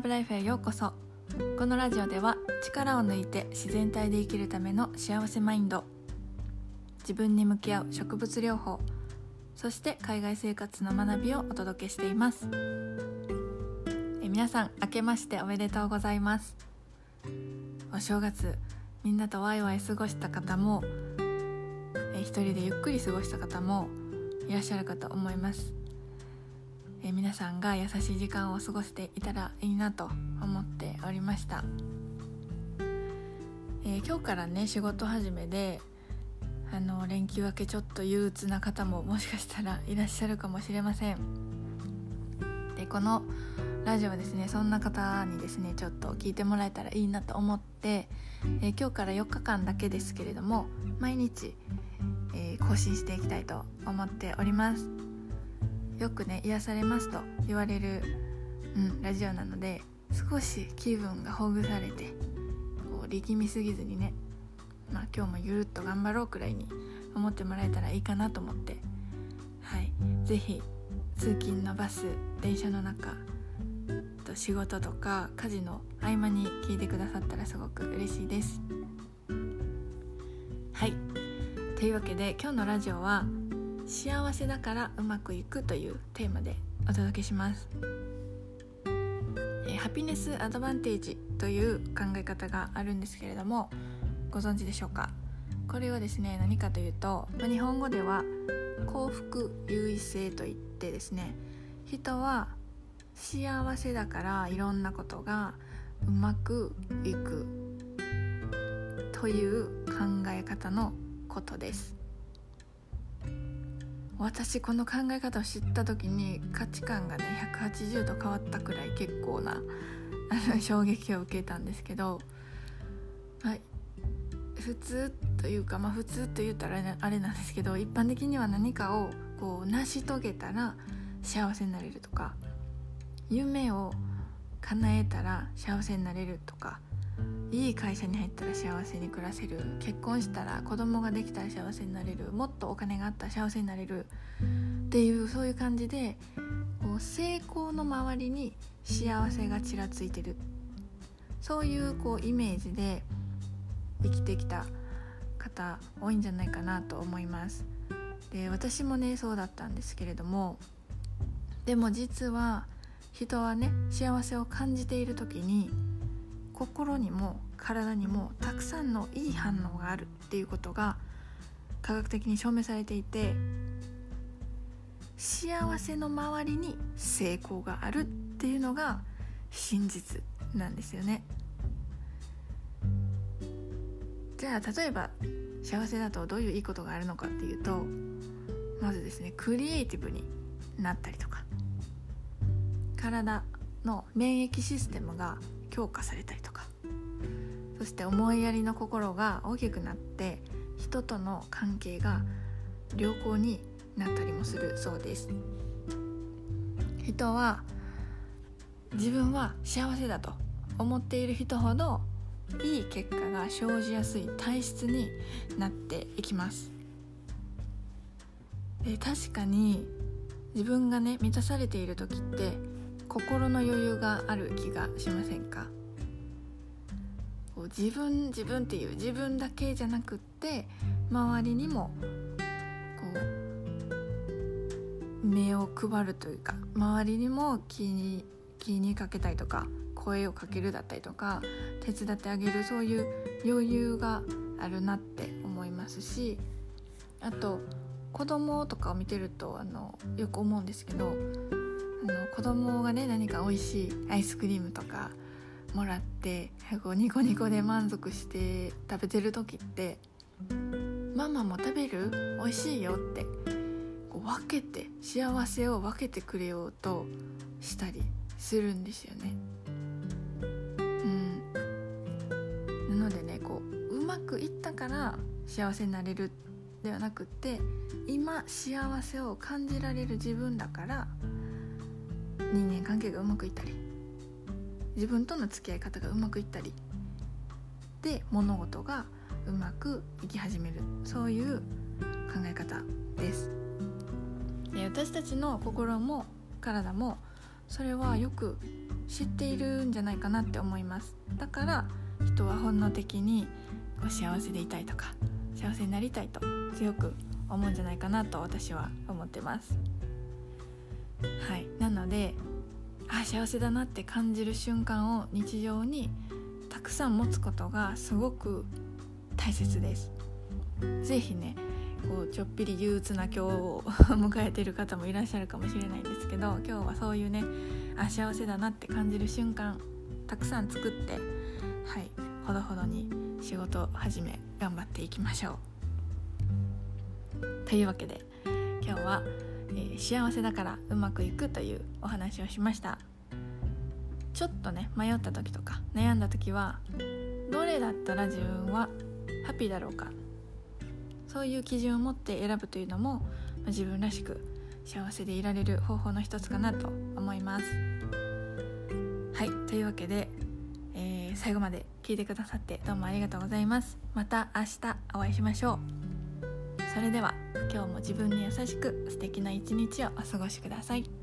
ラブライフへようこそ。このラジオでは力を抜いて自然体で生きるための幸せマインド自分に向き合う植物療法そして海外生活の学びをお届けしています。え皆さん明けましておめでとうございます。お正月みんなとワイワイ過ごした方もえ一人でゆっくり過ごした方もいらっしゃるかと思います。え皆さんが優しい時間を過ごしていたらいいなと思っておりました、えー、今日からね仕事始めであの連休明けちょっと憂鬱な方ももしかしたらいらっしゃるかもしれません。でこのラジオはですねそんな方にですねちょっと聞いてもらえたらいいなと思って、えー、今日から4日間だけですけれども毎日、えー、更新していきたいと思っております。よくね癒されますと言われる、うん、ラジオなので少し気分がほぐされてこう力みすぎずにね、まあ、今日もゆるっと頑張ろうくらいに思ってもらえたらいいかなと思ってはい。是非通勤のバス電車の中と仕事とか家事の合間に聞いてくださったらすごく嬉しいです。はい。というわけで今日のラジオは幸せだからうまくいくというテーマでお届けします、えハピネスアドバンテージという考え方があるんですけれどもご存知でしょうか？これはですね何かというと、ま日本語では幸福優位性といってですね人は幸せだからいろんなことがうまくいくという考え方のことです。私この考え方を知った時に価値観がね180度変わったくらい結構なあの 衝撃を受けたんですけど、はい、普通というかまあ普通と言ったらあれなんですけど一般的には何かをこう成し遂げたら幸せになれるとか夢を叶えたら幸せになれるとかいい会社に入ったら幸せに暮らせる。結婚したら子供ができたら幸せになれる。もっとお金があったら幸せになれる。っていうそういう感じでこう成功の周りに幸せがちらついてる。そういうこうイメージで生きてきた方多いんじゃないかなと思います。で私もねそうだったんですけれどもでも実は人はね幸せを感じている時に心にも体にもたくさんのいい反応があるっていうことが科学的に証明されていて幸せの周りに成功があるっていうのが真実なんですよね。じゃあ例えば幸せだとどういういいことがあるのかっていうとまずですねクリエイティブになったりとか体の免疫システムが強化されたりとかそして思いやりの心が大きくなって人との関係が良好になったりもするそうです。人は自分は幸せだと思っている人ほどいい結果が生じやすい体質になっていきます。で確かに自分がね満たされている時って心の余裕がある気がしませんか？自分自分っていう自分だけじゃなくって周りにもこう目を配るというか周りにも気に気にかけたりとか声をかけるだったりとか手伝ってあげるそういう余裕があるなって思いますしあと子供とかを見てるとあのよく思うんですけどあの子供がね何か美味しいアイスクリームとかもらってこうニコニコで満足して食べてる時って「ママも食べる？美味しいよ」ってこう分けて幸せを分けてくれようとしたりするんですよね。うん、なのでねこううまくいったから幸せになれるではなくって今幸せを感じられる自分だから人間関係がうまくいったり自分との付き合い方がうまくいったりで物事がうまくいき始める。そういう考え方です。で私たちの心も体もそれはよく知っているんじゃないかなって思います。だから人は本能的に幸せでいたいとか幸せになりたいと強く思うんじゃないかなと私は思ってます。はい。なのであ幸せだなって感じる瞬間を日常にたくさん持つことがすごく大切です。是非ねこうちょっぴり憂鬱な今日を迎えてる方もいらっしゃるかもしれないんですけど今日はそういうねあ幸せだなって感じる瞬間たくさん作ってはいほどほどに仕事始め頑張っていきましょう。というわけで今日は、えー、幸せだからうまくいくというお話をしました。ちょっとね迷った時とか悩んだ時はどれだったら自分はハッピーだろうか。そういう基準を持って選ぶというのも、自分らしく幸せでいられる方法の一つかなと思います。はいというわけで、えー、最後まで聞いてくださってどうもありがとうございます。また明日お会いしましょう。それでは今日も自分に優しく素敵な一日をお過ごしください。